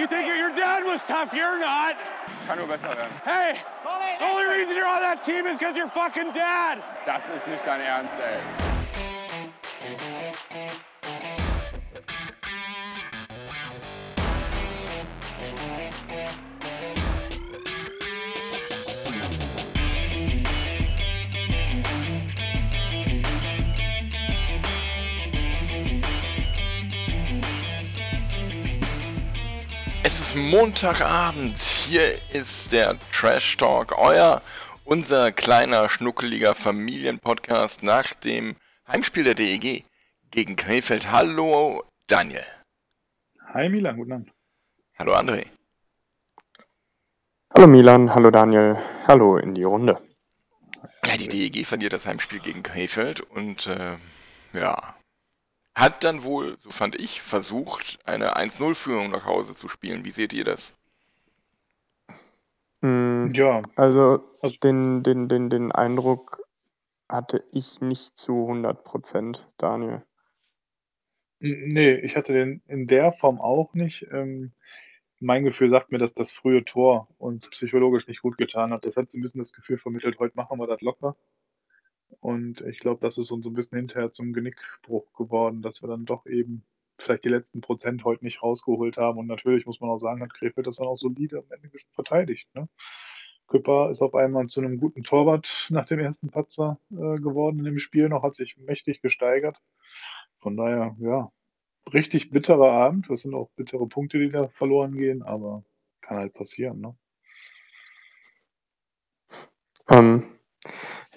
You think your dad was tough, you're not. Kann nur besser werden. Hey, the only reason you're on that team is because you're fucking dad. Das ist nicht dein Ernst, ey. Ist Montagabend. Hier ist der Trash Talk, euer, unser kleiner, schnuckeliger Familienpodcast nach dem Heimspiel der DEG gegen Krefeld. Hallo, Daniel. Hi Milan, guten Abend. Hallo, André. Hallo Milan, hallo Daniel, hallo in die Runde. Ja, die DEG verliert das Heimspiel gegen Krefeld und äh, ja, hat dann wohl, so fand ich, versucht, eine 1-0-Führung nach Hause zu spielen. Wie seht ihr das? Hm, Ja, also Also- den, den, den, den Eindruck hatte ich nicht zu 100 Prozent, Daniel. nee, ich hatte den in der Form auch nicht. Ähm, mein Gefühl sagt mir, dass das frühe Tor uns psychologisch nicht gut getan hat. Das hat so ein bisschen das Gefühl vermittelt, heute machen wir das locker. Und ich glaube, das ist uns ein bisschen hinterher zum Genickbruch geworden, dass wir dann doch eben vielleicht die letzten Prozent heute nicht rausgeholt haben. Und natürlich muss man auch sagen, hat Krefeld das dann auch solide am Ende verteidigt. Ne? Küpper ist auf einmal zu einem guten Torwart nach dem ersten Patzer äh, geworden in dem Spiel noch, hat sich mächtig gesteigert. Von daher, ja, richtig bitterer Abend. Das sind auch bittere Punkte, die da verloren gehen, aber kann halt passieren. Ne? Ähm,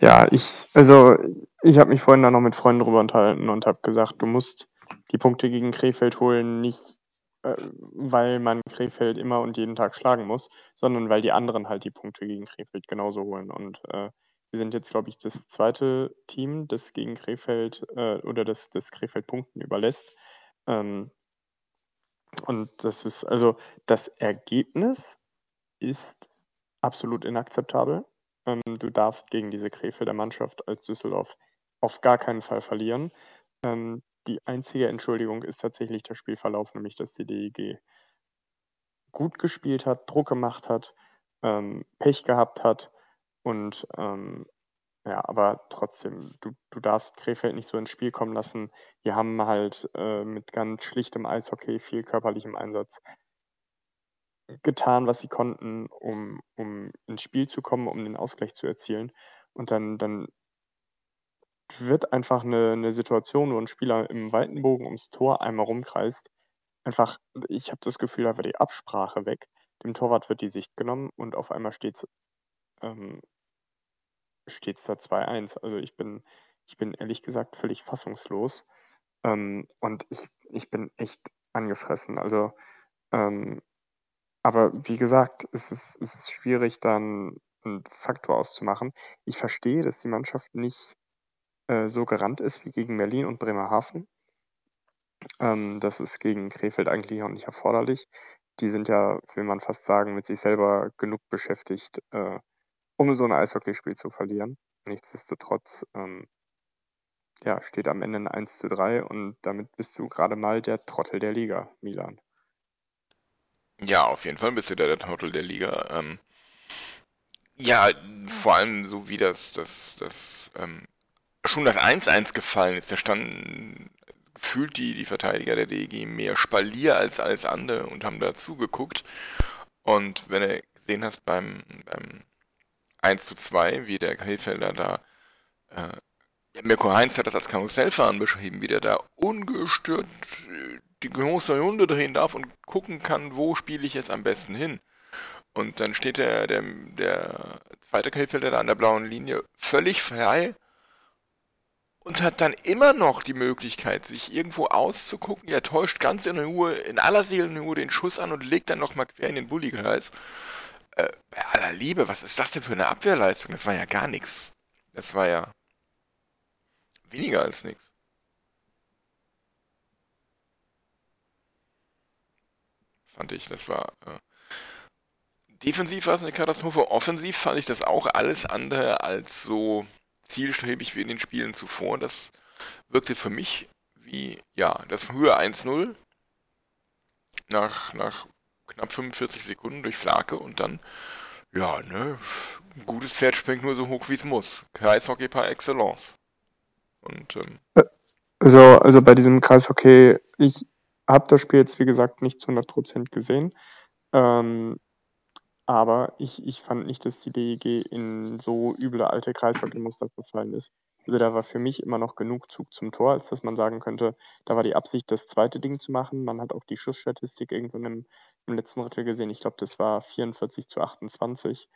ja, ich, also ich habe mich vorhin da noch mit Freunden drüber unterhalten und habe gesagt, du musst die Punkte gegen Krefeld holen, nicht äh, weil man Krefeld immer und jeden Tag schlagen muss, sondern weil die anderen halt die Punkte gegen Krefeld genauso holen. Und äh, wir sind jetzt, glaube ich, das zweite Team, das gegen Krefeld äh, oder das, das Krefeld Punkten überlässt. Ähm, und das ist, also das Ergebnis ist absolut inakzeptabel. Ähm, du darfst gegen diese Krefelder Mannschaft als Düsseldorf auf gar keinen Fall verlieren. Ähm, die einzige Entschuldigung ist tatsächlich der Spielverlauf, nämlich dass die DEG gut gespielt hat, Druck gemacht hat, ähm, Pech gehabt hat und ähm, ja, aber trotzdem, du, du darfst Krefeld nicht so ins Spiel kommen lassen. Die haben halt äh, mit ganz schlichtem Eishockey, viel körperlichem Einsatz getan, was sie konnten, um, um ins Spiel zu kommen, um den Ausgleich zu erzielen. Und dann, dann wird einfach eine, eine Situation, wo ein Spieler im weiten Bogen ums Tor einmal rumkreist, einfach, ich habe das Gefühl, da wird die Absprache weg. Dem Torwart wird die Sicht genommen und auf einmal steht ähm, steht's da 2-1. Also ich bin, ich bin ehrlich gesagt völlig fassungslos. Ähm, und ich, ich bin echt angefressen. Also, ähm, aber wie gesagt, es ist, es ist schwierig, dann einen Faktor auszumachen. Ich verstehe, dass die Mannschaft nicht äh, so gerannt ist wie gegen Berlin und Bremerhaven. Ähm, das ist gegen Krefeld eigentlich auch nicht erforderlich. Die sind ja, will man fast sagen, mit sich selber genug beschäftigt, äh, um so ein Eishockeyspiel zu verlieren. Nichtsdestotrotz ähm, ja, steht am Ende ein 1 zu 3 und damit bist du gerade mal der Trottel der Liga, Milan. Ja, auf jeden Fall bist du da der Trottel der Liga. Ähm, ja, vor allem so wie das, das, das, ähm, schon das 1-1 gefallen ist, da standen gefühlt die, die Verteidiger der DEG mehr Spalier als alles andere und haben da zugeguckt. Und wenn du gesehen hast beim, beim 1 zu 2, wie der Krefelder da, äh, Mirko Heinz hat das als Karussellfahren beschrieben, wie der da ungestört äh, große Runde drehen darf und gucken kann, wo spiele ich jetzt am besten hin. Und dann steht der, der, der zweite Krefelder da an der blauen Linie völlig frei und hat dann immer noch die Möglichkeit, sich irgendwo auszugucken. Er täuscht ganz in Ruhe, in aller Seelenruhe den Schuss an und legt dann nochmal quer in den Bulligkreis. Äh, bei aller Liebe, was ist das denn für eine Abwehrleistung? Das war ja gar nichts. Das war ja weniger als nichts. Fand ich, das war. Äh, defensiv war es eine Katastrophe. Offensiv fand ich das auch alles andere als so zielstrebig wie in den Spielen zuvor. Das wirkte für mich wie, ja, das frühe 1-0 nach, nach knapp 45 Sekunden durch Flake und dann, ja, ne, ein gutes Pferd springt nur so hoch, wie es muss. Kreishockey par excellence. Und, ähm, Also, also bei diesem Kreishockey, ich habe das Spiel jetzt, wie gesagt, nicht zu 100% gesehen. Ähm, aber ich, ich fand nicht, dass die DEG in so üble alte Kreishockey-Muster verfallen ist. Also da war für mich immer noch genug Zug zum Tor, als dass man sagen könnte, da war die Absicht, das zweite Ding zu machen. Man hat auch die Schussstatistik irgendwann im, im letzten Drittel gesehen. Ich glaube, das war 44 zu 28.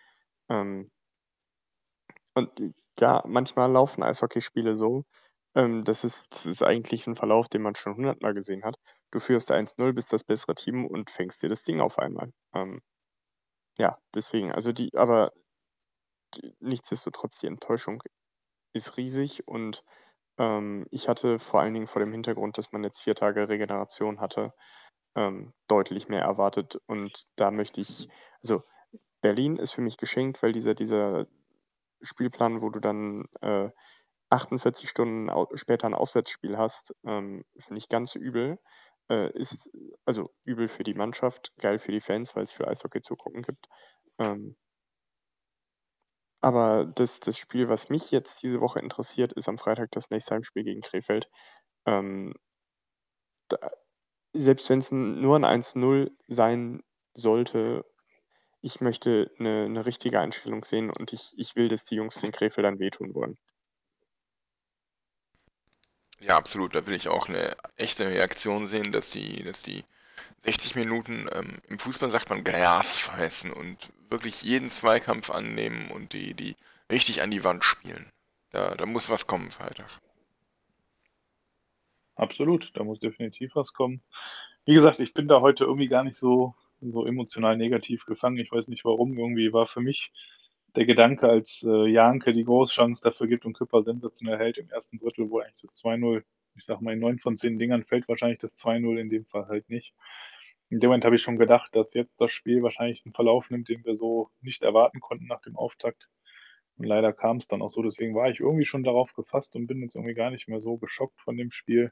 Ähm, und ja, manchmal laufen Eishockeyspiele so. Ähm, das, ist, das ist eigentlich ein Verlauf, den man schon hundertmal gesehen hat. Du führst 1-0, bist das bessere Team und fängst dir das Ding auf einmal. Ähm, ja, deswegen, also die, aber die, nichtsdestotrotz, die Enttäuschung ist riesig und ähm, ich hatte vor allen Dingen vor dem Hintergrund, dass man jetzt vier Tage Regeneration hatte, ähm, deutlich mehr erwartet. Und da möchte ich, also Berlin ist für mich geschenkt, weil dieser, dieser Spielplan, wo du dann äh, 48 Stunden später ein Auswärtsspiel hast, ähm, finde ich ganz übel. Äh, ist also übel für die Mannschaft, geil für die Fans, weil es für Eishockey zugucken gibt. Ähm, aber das, das Spiel, was mich jetzt diese Woche interessiert, ist am Freitag das nächste Heimspiel gegen Krefeld. Ähm, da, selbst wenn es nur ein 1-0 sein sollte, ich möchte eine, eine richtige Einstellung sehen und ich, ich will, dass die Jungs den Krefeldern wehtun wollen. Ja, absolut. Da will ich auch eine echte Reaktion sehen, dass die, dass die 60 Minuten ähm, im Fußball sagt man Gras fressen und wirklich jeden Zweikampf annehmen und die, die richtig an die Wand spielen. Da, da muss was kommen Freitag. Absolut, da muss definitiv was kommen. Wie gesagt, ich bin da heute irgendwie gar nicht so, so emotional negativ gefangen. Ich weiß nicht warum. Irgendwie war für mich der Gedanke, als äh, Janke die Großchance dafür gibt und Küpper sensationell hält im ersten Drittel, wo eigentlich das 2-0, ich sag mal, in neun von zehn Dingern fällt wahrscheinlich das 2-0, in dem Fall halt nicht. In dem Moment habe ich schon gedacht, dass jetzt das Spiel wahrscheinlich einen Verlauf nimmt, den wir so nicht erwarten konnten nach dem Auftakt. Und leider kam es dann auch so. Deswegen war ich irgendwie schon darauf gefasst und bin jetzt irgendwie gar nicht mehr so geschockt von dem Spiel.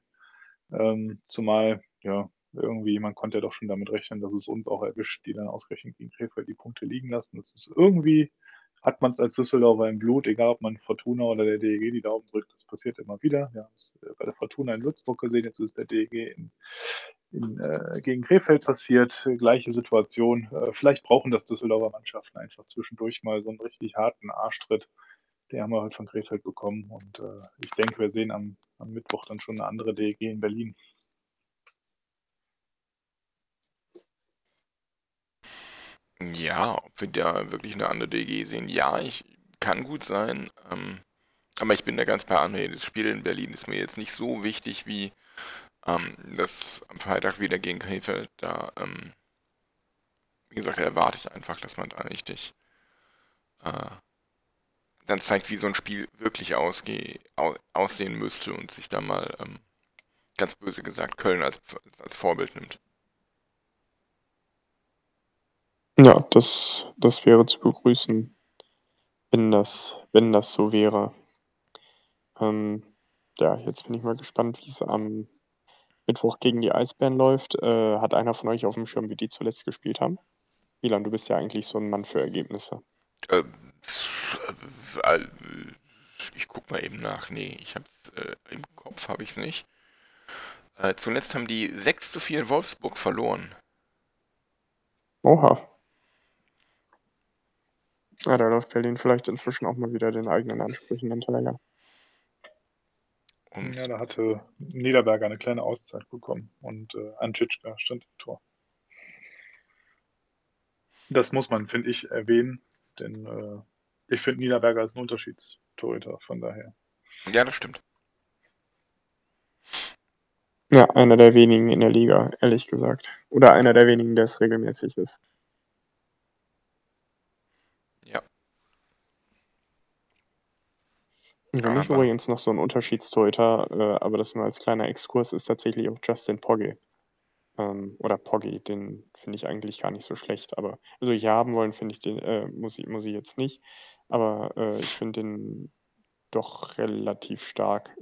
Ähm, zumal, ja, irgendwie, man konnte ja doch schon damit rechnen, dass es uns auch erwischt, die dann ausgerechnet gegen Krefeld die Punkte liegen lassen. Das ist irgendwie hat man es als Düsseldorfer im Blut, egal ob man Fortuna oder der DEG die Daumen drückt, das passiert immer wieder. Wir haben es äh, bei der Fortuna in Würzburg gesehen, jetzt ist der DEG in, in, äh, gegen Krefeld passiert, gleiche Situation. Äh, vielleicht brauchen das Düsseldorfer Mannschaften einfach zwischendurch mal so einen richtig harten Arschtritt. Den haben wir heute von Krefeld bekommen und äh, ich denke, wir sehen am, am Mittwoch dann schon eine andere DEG in Berlin. Ja, ob wir da wirklich eine andere DG sehen, ja, ich kann gut sein. Ähm, aber ich bin da ganz André. Das Spiel in Berlin ist mir jetzt nicht so wichtig wie ähm, das am Freitag wieder gegen Krefeld. Da, ähm, wie gesagt, erwarte ich einfach, dass man da richtig äh, dann zeigt, wie so ein Spiel wirklich ausgeh, au, aussehen müsste und sich da mal ähm, ganz böse gesagt Köln als, als Vorbild nimmt. Ja, das, das wäre zu begrüßen, wenn das, wenn das so wäre. Ähm, ja, jetzt bin ich mal gespannt, wie es am Mittwoch gegen die Eisbären läuft. Äh, hat einer von euch auf dem Schirm, wie die zuletzt gespielt haben? Milan, du bist ja eigentlich so ein Mann für Ergebnisse. Ähm, äh, ich guck mal eben nach. Nee, ich hab's äh, im Kopf habe ich es nicht. Äh, zuletzt haben die 6 zu 4 in Wolfsburg verloren. Oha. Ja, da läuft Berlin vielleicht inzwischen auch mal wieder den eigenen Ansprüchen hinterher. Und ja, da hatte Niederberger eine kleine Auszeit bekommen und äh, Anschitschka stand im Tor. Das muss man, finde ich, erwähnen, denn äh, ich finde Niederberger ist ein Unterschiedstorhüter, von daher. Ja, das stimmt. Ja, einer der wenigen in der Liga, ehrlich gesagt. Oder einer der wenigen, der es regelmäßig ist. Für mich Aber- übrigens noch so ein Unterschiedstorhüter, äh, aber das nur als kleiner Exkurs, ist tatsächlich auch Justin Pogge. Ähm, oder Pogge, den finde ich eigentlich gar nicht so schlecht. Aber also hier haben wollen, finde ich den, äh, muss ich, muss ich jetzt nicht. Aber äh, ich finde den doch relativ stark.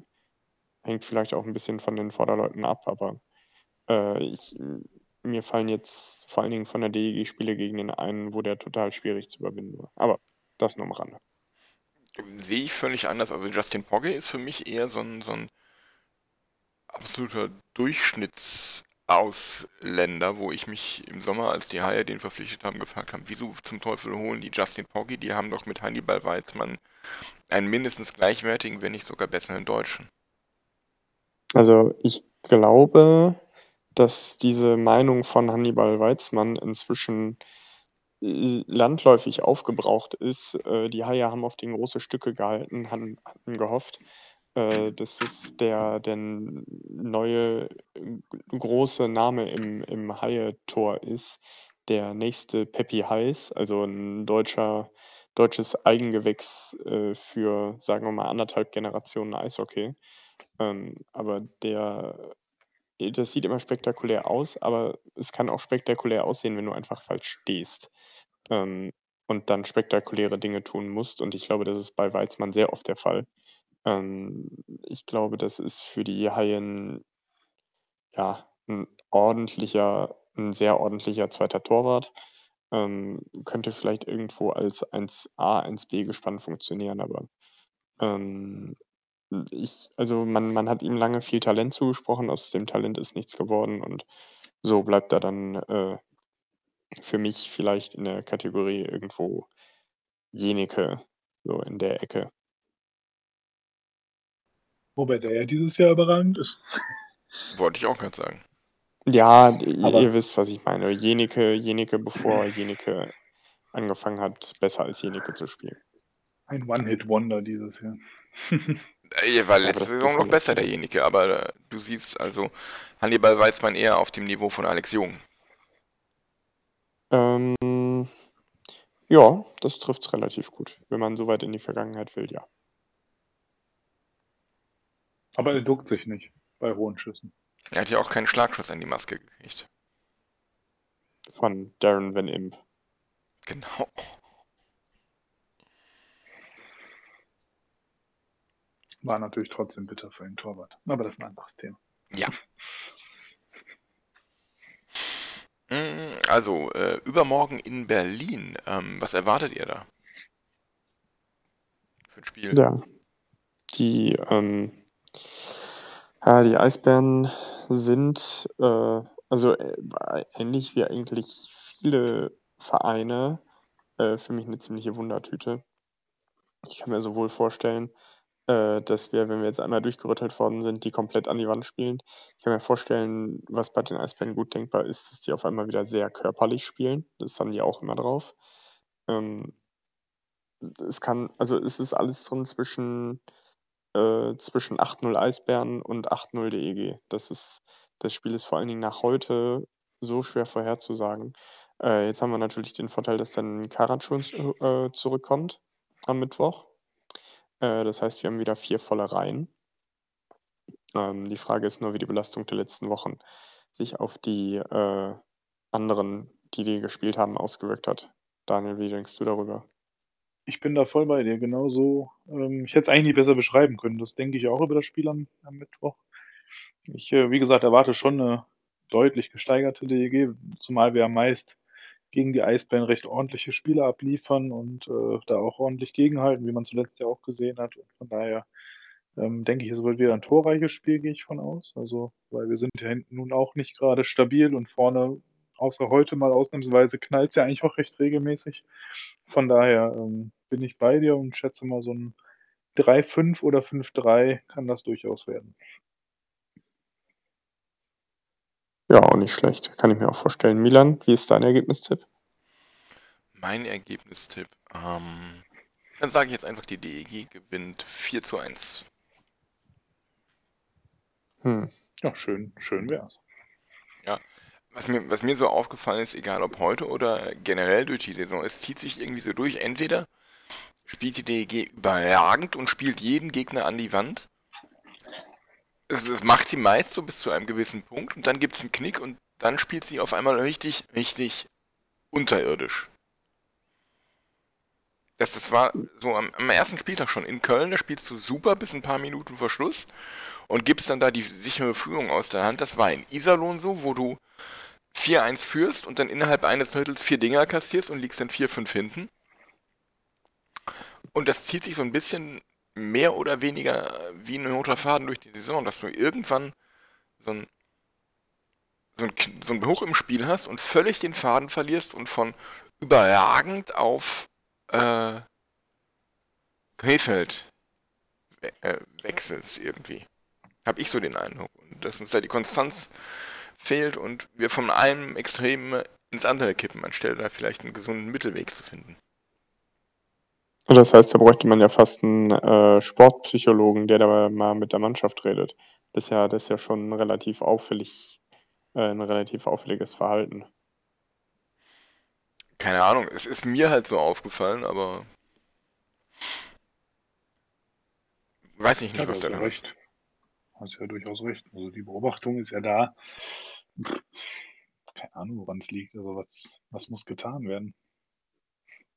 Hängt vielleicht auch ein bisschen von den Vorderleuten ab, aber äh, ich, mir fallen jetzt vor allen Dingen von der DEG Spiele gegen den einen, wo der total schwierig zu überwinden war. Aber das nur am Rande. Sehe ich völlig anders. Also Justin Pogge ist für mich eher so ein, so ein absoluter Durchschnittsausländer, wo ich mich im Sommer, als die Haie den verpflichtet haben, gefragt habe, wieso zum Teufel holen die Justin Pogge? Die haben doch mit Hannibal Weizmann einen mindestens gleichwertigen, wenn nicht sogar besseren Deutschen. Also ich glaube, dass diese Meinung von Hannibal Weizmann inzwischen landläufig aufgebraucht ist. Äh, die Haie haben auf den große Stücke gehalten, hatten, hatten gehofft, äh, dass es der, der neue große Name im, im Haie-Tor ist. Der nächste Peppi Heiß, also ein deutscher, deutsches Eigengewächs für, sagen wir mal, anderthalb Generationen Eishockey. Ähm, aber der äh, das sieht immer spektakulär aus, aber es kann auch spektakulär aussehen, wenn du einfach falsch stehst, ähm, und dann spektakuläre Dinge tun musst. Und ich glaube, das ist bei Weizmann sehr oft der Fall. Ähm, ich glaube, das ist für die Haien ja, ein ordentlicher 'n sehr ordentlicher zweiter Torwart. Ähm, könnte vielleicht irgendwo als 1A, 1B gespannt funktionieren, aber, ähm ich also, man man hat ihm lange viel Talent zugesprochen, aus dem Talent ist nichts geworden und so bleibt er dann, äh, für mich vielleicht in der Kategorie irgendwo Jenike, so in der Ecke. Wobei der ja dieses Jahr überragend ist. Wollte ich auch grad sagen. Ja, Aber ihr wisst, was ich meine. Jenike Jenike, bevor Jenike angefangen hat, besser als Jenike zu spielen. Ein One-Hit-Wonder dieses Jahr. Er war letzte Saison noch besser, derjenige, aber äh, du siehst also Hannibal Weizmann eher auf dem Niveau von Alex Jung. Ähm, ja, das trifft es relativ gut. Wenn man so weit in die Vergangenheit will, ja. Aber er duckt sich nicht bei hohen Schüssen. Er hat ja auch keinen Schlagschuss an die Maske gekriegt. Von Darren Van Imp. Genau. War natürlich trotzdem bitter für den Torwart. Aber das ist ein anderes Thema. Ja. Mm, also, äh, übermorgen in Berlin. Ähm, was erwartet ihr da? Für ein Spiel? Ja. Die, ähm, ja, die Eisbären sind, äh, also äh, ähnlich wie eigentlich viele Vereine, äh, für mich eine ziemliche Wundertüte. Ich kann mir sowohl vorstellen, äh, dass wir, wenn wir jetzt einmal durchgerüttelt worden sind, die komplett an die Wand spielen. Ich kann mir vorstellen, was bei den Eisbären gut denkbar ist, dass die auf einmal wieder sehr körperlich spielen. Das haben die auch immer drauf. Ähm, es kann, also es ist alles drin zwischen, äh, zwischen 8-0 Eisbären und 8-0 DEG. Das ist, das Spiel ist vor allen Dingen nach heute so schwer vorherzusagen. Äh, jetzt haben wir natürlich den Vorteil, dass dann Karat schon äh, zurückkommt am Mittwoch. Äh, das heißt, wir haben wieder vier volle Reihen. Ähm, die Frage ist nur, wie die Belastung der letzten Wochen sich auf die äh, anderen, die die gespielt haben, ausgewirkt hat. Daniel, wie denkst du darüber? Ich bin da voll bei dir, genauso. Ähm, ich hätte es eigentlich nicht besser beschreiben können. Das denke ich auch über das Spiel am, am Mittwoch. Ich, äh, wie gesagt, erwarte schon eine deutlich gesteigerte DEG, zumal wir meist gegen die Eisbären recht ordentliche Spiele abliefern und äh, da auch ordentlich gegenhalten, wie man zuletzt ja auch gesehen hat. Und von daher ähm, denke ich, es wird wieder ein torreiches Spiel, gehe ich von aus. Also, weil wir sind ja hinten nun auch nicht gerade stabil und vorne, außer heute mal ausnahmsweise, knallt es ja eigentlich auch recht regelmäßig. Von daher ähm, bin ich bei dir und schätze mal so ein 3-5 oder 5-3 kann das durchaus werden. Ja, auch nicht schlecht. Kann ich mir auch vorstellen. Milan, wie ist dein Ergebnistipp? Mein Ergebnistipp, ähm, dann sage ich jetzt einfach, die DEG gewinnt 4 zu 1. Hm. Ja, schön, schön wär's. Ja, was mir, was mir so aufgefallen ist, egal ob heute oder generell durch die Saison, es zieht sich irgendwie so durch. Entweder spielt die DEG überragend und spielt jeden Gegner an die Wand, das, das macht sie meist so bis zu einem gewissen Punkt und dann gibt es einen Knick und dann spielt sie auf einmal richtig, richtig unterirdisch. Das, das war so am, am, ersten Spieltag schon in Köln, da spielst du super bis ein paar Minuten vor Schluss und gibst dann da die sichere Führung aus der Hand. Das war in Iserlohn so, wo du 4-1 führst und dann innerhalb eines Viertels vier Dinger kassierst und liegst dann 4-5 hinten. Und das zieht sich so ein bisschen mehr oder weniger wie ein roter Faden durch die Saison, dass du irgendwann so ein, so ein, so ein Hoch im Spiel hast und völlig den Faden verlierst und von überragend auf äh, Krefeld äh, wechselst irgendwie. Hab ich so den Eindruck. Und dass uns da die Konstanz fehlt und wir von einem Extrem ins andere kippen, anstelle da vielleicht einen gesunden Mittelweg zu finden. Das heißt, da bräuchte man ja fast einen äh, Sportpsychologen, der da mal mit der Mannschaft redet. Das ist ja, das ist ja schon relativ auffällig, äh, ein relativ auffälliges Verhalten. Keine Ahnung, es ist mir halt so aufgefallen, aber weiß nicht, Ja, was da dran ist. recht. Hast ja durchaus recht. Also die Beobachtung ist ja da. Keine Ahnung, woran es liegt. Also was, was muss getan werden,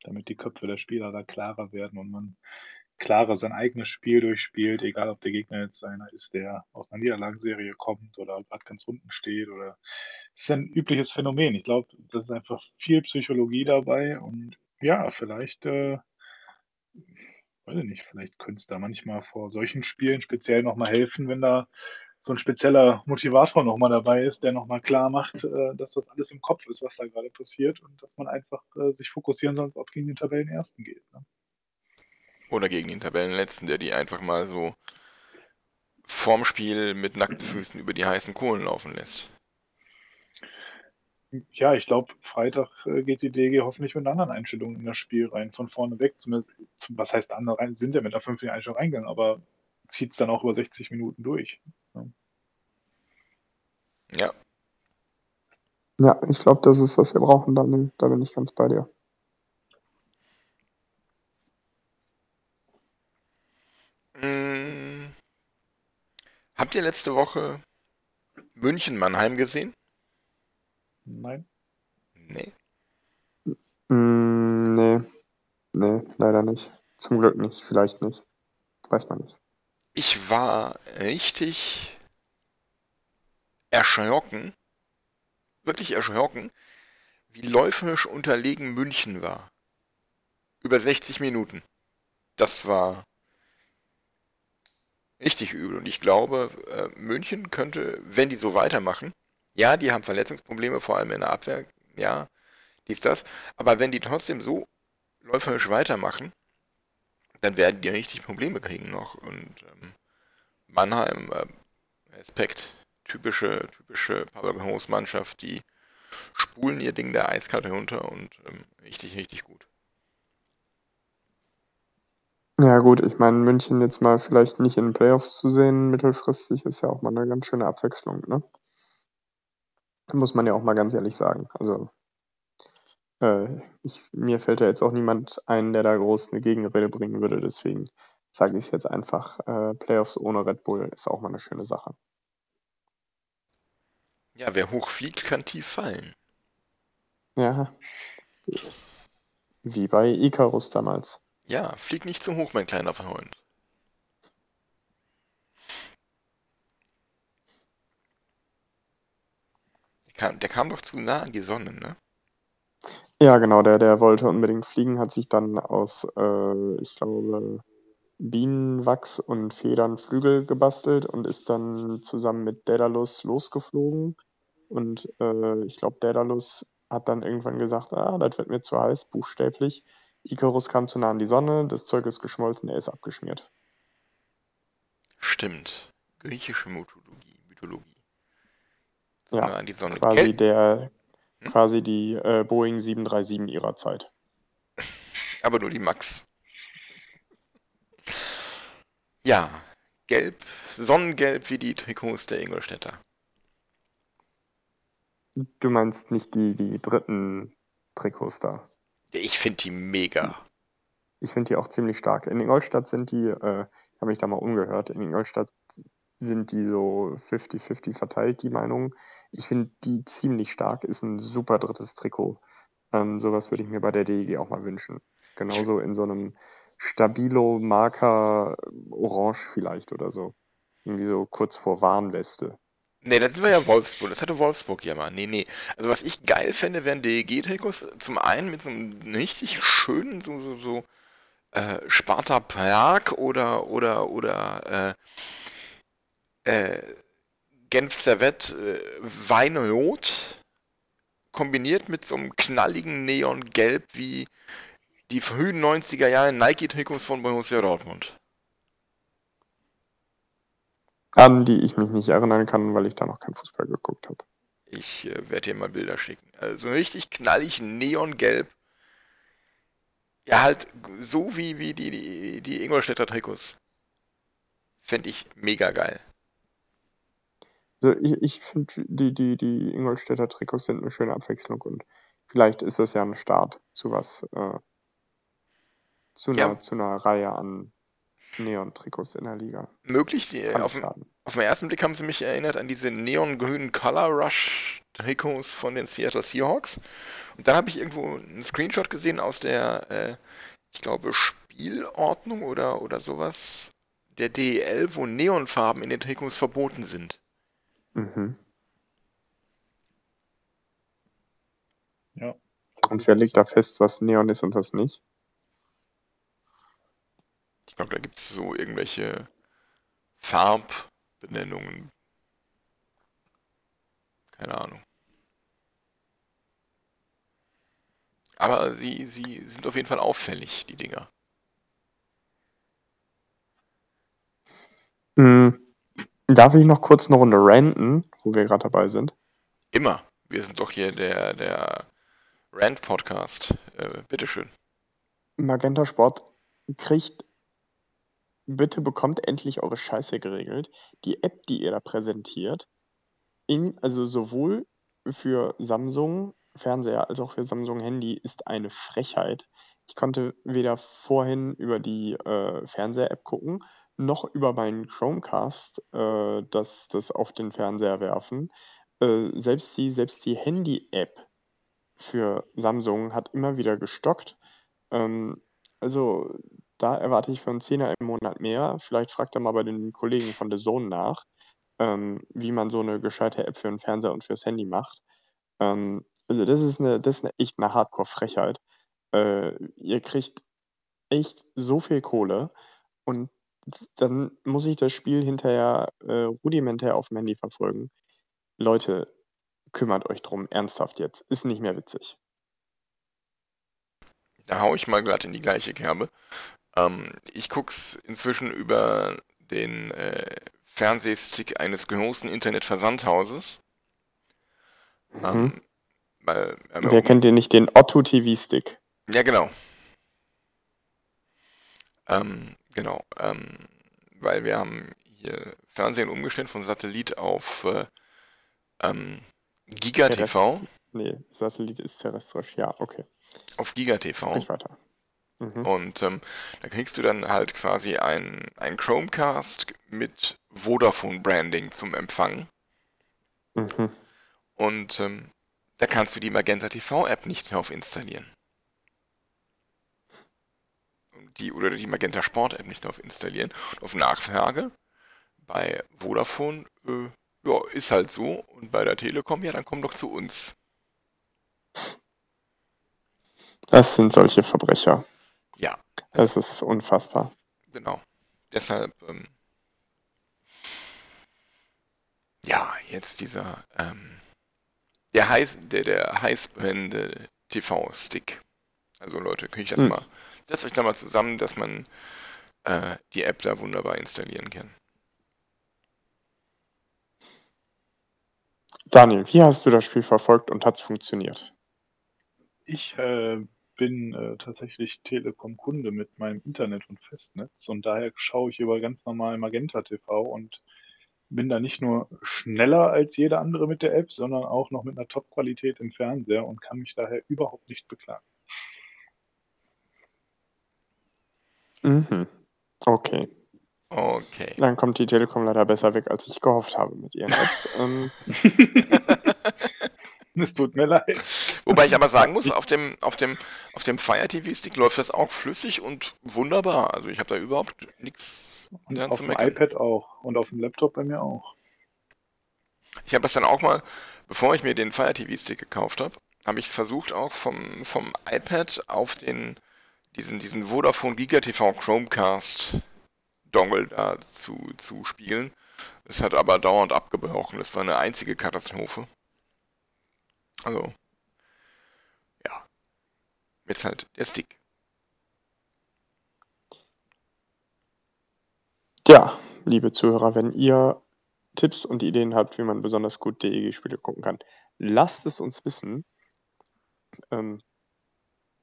damit die Köpfe der Spieler da klarer werden und man klarer sein eigenes Spiel durchspielt, egal ob der Gegner jetzt einer ist, der aus einer Niederlagenserie kommt oder gerade ganz unten steht oder es ist ein übliches Phänomen. Ich glaube, das ist einfach viel Psychologie dabei und ja, vielleicht, äh, weiß ich nicht, vielleicht könnte es da manchmal vor solchen Spielen speziell nochmal helfen, wenn da so ein spezieller Motivator nochmal dabei ist, der nochmal klar macht, äh, dass das alles im Kopf ist, was da gerade passiert und dass man einfach äh, sich fokussieren soll, ob es gegen den Tabellenersten geht. Ne? Oder gegen den Tabellenletzten, der die einfach mal so vorm Spiel mit nackten Füßen über die heißen Kohlen laufen lässt. Ja, ich glaube, Freitag äh, geht die DG hoffentlich mit einer anderen Einstellung in das Spiel rein, von vorne weg. Zumindest, zum, was heißt andere sind ja mit einer 5 Einstellung reingegangen, aber zieht es dann auch über 60 Minuten durch. Ja, Ja, ich glaube, das ist, was wir brauchen. Da, bin- da bin ich ganz bei dir. Mm. Habt ihr letzte Woche München-Mannheim gesehen? Nein? Nee. Mm, nee, nee, leider nicht. Zum Glück nicht, vielleicht nicht. Weiß man nicht. Ich war richtig erschrocken, wirklich erschrocken, wie läuferisch unterlegen München war. Über 60 Minuten. Das war richtig übel. Und ich glaube, äh, München könnte, wenn die so weitermachen, ja, die haben Verletzungsprobleme, vor allem in der Abwehr, ja, dies, das, aber wenn die trotzdem so läuferisch weitermachen, dann werden die richtig Probleme kriegen noch. Und ähm, Mannheim, äh, Respekt, typische, typische Pavagons Mannschaft, die spulen ihr Ding da eiskalt herunter und ähm, richtig, richtig gut. Ja gut, ich meine, München jetzt mal vielleicht nicht in den Playoffs zu sehen, mittelfristig, ist ja auch mal eine ganz schöne Abwechslung, ne? Muss man ja auch mal ganz ehrlich sagen. Also, äh, ich, mir fällt ja jetzt auch niemand ein, der da groß eine Gegenrede bringen würde. Deswegen sage ich es jetzt einfach, äh, Playoffs ohne Red Bull ist auch mal eine schöne Sache. Ja, wer hoch fliegt, kann tief fallen. Ja. Wie bei Icarus damals. Ja, flieg nicht zu hoch, mein kleiner Freund. Der kam, der kam doch zu nah an die Sonne, ne? Ja, genau, der, der wollte unbedingt fliegen, hat sich dann aus, äh, ich glaube, Bienenwachs und Federn Flügel gebastelt und ist dann zusammen mit Daedalus losgeflogen. Und äh, ich glaube, Daedalus hat dann irgendwann gesagt, ah, das wird mir zu heiß, buchstäblich. Icarus kam zu nah an die Sonne, das Zeug ist geschmolzen, er ist abgeschmiert. Stimmt. Griechische Mythologie. Mythologie. So Ja, nah an die Sonne. Quasi Gel der, Hm? quasi die äh, Boeing 737 ihrer Zeit. aber nur die Max. Ja, gelb, sonnengelb wie die Trikots der Ingolstädter. Du meinst nicht die, die dritten Trikots da. Ich finde die mega. Ich finde die auch ziemlich stark. In Ingolstadt sind die, äh, ich habe mich da mal umgehört, in Ingolstadt sind die so 50-50 verteilt, die Meinung. Ich finde die ziemlich stark, ist ein super drittes Trikot. Ähm, sowas würde ich mir bei der DEG auch mal wünschen. Genauso in so einem Stabilo Marker Orange vielleicht oder so. Irgendwie so kurz vor Warnweste. Nee, das war ja Wolfsburg. Das hatte Wolfsburg ja mal. Nee, nee. Also was ich geil fände, wären DEG-Trikots. Zum einen mit so einem richtig schönen, so, so, so äh, Sparta Prag oder, oder, oder äh, äh, Genf Servette äh, Weinrot kombiniert mit so einem knalligen Neongelb wie die frühen 90er Jahre Nike-Trikots von Borussia Dortmund. An die ich mich nicht erinnern kann, weil ich da noch keinen Fußball geguckt habe. Ich äh, werde dir mal Bilder schicken. Also richtig knallig Neongelb. Ja, halt so wie, wie die, die, die Ingolstädter Trikots. Fände ich mega geil. Also ich, ich finde, die, die, die Ingolstädter Trikots sind eine schöne Abwechslung und vielleicht ist das ja ein Start zu was, äh, zu, einer, Ja. zu einer Reihe an Neon-Trikots in der Liga. Möglich, die, Kann auf, den- auf den ersten Blick haben sie mich erinnert an diese neongrünen Color Rush Trikots von den Seattle Seahawks. Und dann habe ich irgendwo einen Screenshot gesehen aus der, äh, ich glaube, Spielordnung oder, oder sowas der DEL, wo Neonfarben in den Trikots verboten sind. Mhm. Ja. Und wer legt da fest, was Neon ist und was nicht? Ich glaube, da gibt es so irgendwelche Farbbenennungen. Keine Ahnung. Aber sie, sie sind auf jeden Fall auffällig, die Dinger. Hm. Darf ich noch kurz eine Runde ranten, wo wir gerade dabei sind? Immer. Wir sind doch hier der, der Rand-Podcast. Äh, bitteschön. Magenta Sport kriegt, bitte bekommt endlich eure Scheiße geregelt. Die App, die ihr da präsentiert, in, also sowohl für Samsung Fernseher als auch für Samsung Handy, ist eine Frechheit. Ich konnte weder vorhin über die äh, Fernseher-App gucken, noch über meinen Chromecast äh, das, das auf den Fernseher werfen. Äh, selbst die, selbst die Handy-App für Samsung hat immer wieder gestockt. Ähm, also da erwarte ich für einen Zehner im Monat mehr. Vielleicht fragt er mal bei den Kollegen von The Zone nach, ähm, wie man so eine gescheite App für einen Fernseher und fürs Handy macht. Ähm, also das ist eine, das ist eine echt eine Hardcore-Frechheit. Äh, ihr kriegt echt so viel Kohle und dann muss ich das Spiel hinterher äh, rudimentär auf dem Handy verfolgen. Leute, kümmert euch drum, ernsthaft jetzt. Ist nicht mehr witzig. Da hau ich mal glatt in die gleiche Kerbe. Ähm, ich guck's inzwischen über den äh, Fernsehstick eines großen Internetversandhauses. Mhm. Ähm, weil, Wer oben- kennt den nicht, den Otto TV-Stick? Ja, genau. Ähm, genau. Ähm, weil wir haben hier Fernsehen umgestellt von Satellit auf äh, ähm, Giga TV. Nee, Satellit ist terrestrisch. Ja, okay. Auf Giga TV. Sprich weiter. Mhm. Und ähm, da kriegst du dann halt quasi ein, ein Chromecast mit Vodafone-Branding zum Empfang. Mhm. Und ähm, da kannst du die Magenta TV-App nicht drauf installieren. Die, oder die Magenta Sport-App nicht drauf installieren. Und auf Nachfrage bei Vodafone, äh, ja, ist halt so. Und bei der Telekom, ja, dann komm doch zu uns. Das sind solche Verbrecher. Das ist unfassbar. genau. Deshalb, ähm, ja, jetzt dieser, ähm, der heiß, der, der heißbrennende TV-Stick. Also Leute, kriege ich das Hm. mal, setzt euch da mal zusammen, dass man äh, die App da wunderbar installieren kann. Daniel, wie hast du das Spiel verfolgt und hat es funktioniert? Ich äh, bin äh, tatsächlich Telekom-Kunde mit meinem Internet und Festnetz und daher schaue ich über ganz normal Magenta TV und bin da nicht nur schneller als jeder andere mit der App, sondern auch noch mit einer Top-Qualität im Fernseher und kann mich daher überhaupt nicht beklagen. Mhm. Okay. Okay. Dann kommt die Telekom leider besser weg, als ich gehofft habe mit ihren Apps. ähm, Es tut mir leid. Wobei ich aber sagen muss, auf dem, auf dem, auf dem Fire TV Stick läuft das auch flüssig und wunderbar. Also ich habe da überhaupt nichts Und auf zu dem meckern. iPad auch und auf dem Laptop bei mir auch. Ich habe das dann auch mal, bevor ich mir den Fire TV Stick gekauft habe, habe ich versucht auch vom, vom iPad auf den diesen, diesen Vodafone Giga TV Chromecast Dongle da zu, zu spielen. Es hat aber dauernd abgebrochen. Das war eine einzige Katastrophe. Also, ja. Jetzt halt der Stick. Ja, liebe Zuhörer, wenn ihr Tipps und Ideen habt, wie man besonders gut DEG-Spiele gucken kann, lasst es uns wissen. Ähm,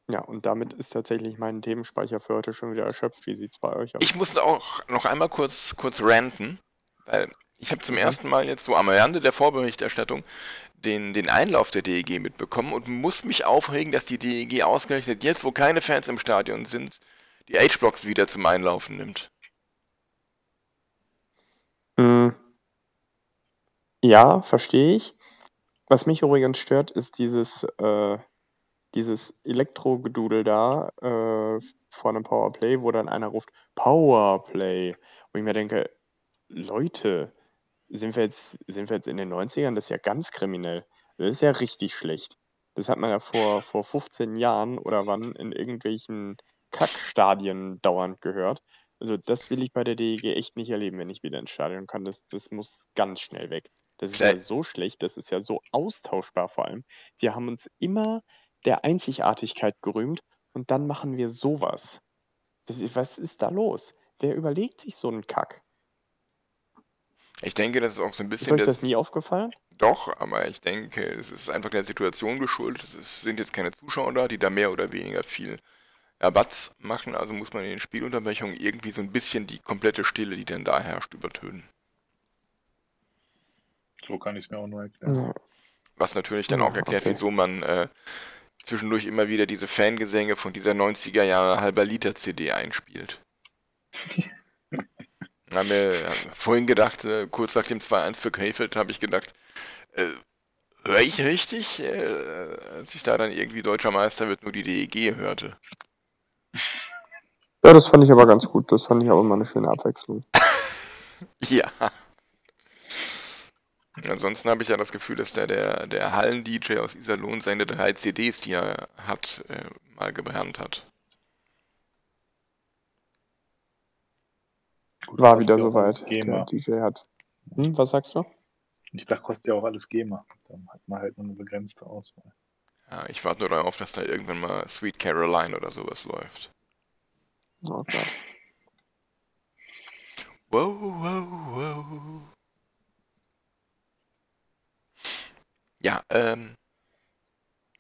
ja, und damit ist tatsächlich mein Themenspeicher für heute schon wieder erschöpft. Wie sieht es bei euch aus? Ich muss auch noch einmal kurz, kurz ranten, weil ich habe zum ersten Mal jetzt so am Rande der Vorberichterstattung den, den Einlauf der DEG mitbekommen und muss mich aufregen, dass die DEG ausgerechnet jetzt, wo keine Fans im Stadion sind, die H-Blocks wieder zum Einlaufen nimmt. Hm. Ja, verstehe ich. Was mich übrigens stört, ist dieses, äh, dieses Elektro-Gedudel da äh, vor einem Powerplay, wo dann einer ruft Powerplay. Wo ich mir denke, Leute, sind wir jetzt, sind wir jetzt in den 90ern? Das ist ja ganz kriminell. Das ist ja richtig schlecht. Das hat man ja vor, vor 15 Jahren oder wann in irgendwelchen Kackstadien dauernd gehört. Also das will ich bei der DEG echt nicht erleben, wenn ich wieder ins Stadion kann. Das, das muss ganz schnell weg. Das ist ja so schlecht, das ist ja so austauschbar vor allem. Wir haben uns immer der Einzigartigkeit gerühmt und dann machen wir sowas. Das was ist da los? Wer überlegt sich so einen Kack? Ich denke, das ist auch so ein Ist bisschen euch das das, nie aufgefallen? Doch, aber ich denke, es ist einfach der Situation geschuldet. Es ist, sind jetzt keine Zuschauer da, die da mehr oder weniger viel Rabatz machen, also muss man in den Spielunterbrechungen irgendwie so ein bisschen die komplette Stille, die dann da herrscht, übertönen. So kann ich es mir auch nur erklären. Ja. Was natürlich dann Ja, auch erklärt, okay. wieso man äh, zwischendurch immer wieder diese Fangesänge von dieser 90er Jahre halber Liter CD einspielt. haben wir haben vorhin gedacht, äh, kurz nach dem 2-1 für Krefeld, habe ich gedacht, äh, höre ich richtig, äh, als ich da dann irgendwie deutscher Meister wird, nur die DEG hörte. Ja, das fand ich aber ganz gut. Das fand ich auch immer eine schöne Abwechslung. Ja. Ansonsten habe ich ja das Gefühl, dass der, der, der Hallen-DJ aus Iserlohn seine drei CDs, die er hat, äh, mal gebrannt hat. Gut, War wieder soweit. Der GEMA. DJ hat. Hm, was sagst du? Ich sag, kostet ja auch alles GEMA. Dann hat man halt nur eine begrenzte Auswahl. Ja, ich warte nur darauf, dass da irgendwann mal Sweet Caroline oder sowas läuft. Oh Gott. Wow, wow, wow. Ja, ähm.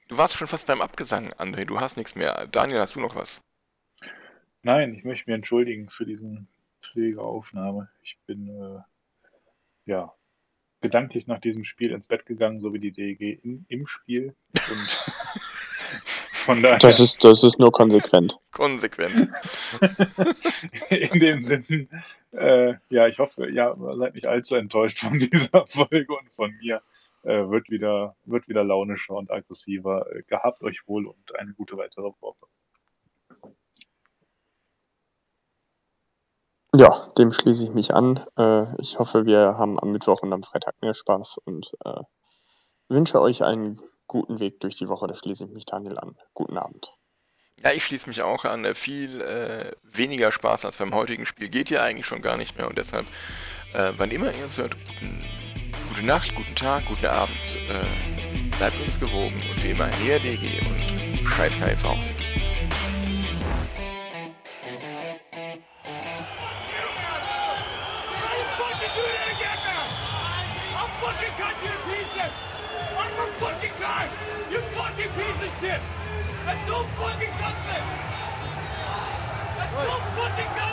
Du warst schon fast beim Abgesang, André. Du hast nichts mehr. Daniel, hast du noch was? Nein, ich möchte mich entschuldigen für diesen träge Aufnahme. Ich bin äh, ja gedanklich nach diesem Spiel ins Bett gegangen, so wie die DEG in, im Spiel. Und von daher, Das ist, das ist nur konsequent. Konsequent. in dem Sinn, äh, ja, ich hoffe, ja, seid nicht allzu enttäuscht von dieser Folge und von mir. Äh, wird wieder, wird wieder launischer und aggressiver. Äh, gehabt euch wohl und eine gute weitere Woche. Ja, dem schließe ich mich an. Äh, ich hoffe, wir haben am Mittwoch und am Freitag mehr Spaß und äh, wünsche euch einen guten Weg durch die Woche. Da schließe ich mich Daniel an. Guten Abend. Ja, ich schließe mich auch an. Äh, Viel äh, weniger Spaß als beim heutigen Spiel geht ja eigentlich schon gar nicht mehr und deshalb, äh, wann immer ihr uns hört, guten, gute Nacht, guten Tag, guten Abend. Äh, bleibt uns gewogen und wie immer her DG und scheiß KV. so fucking gutless. That's so fucking gutless.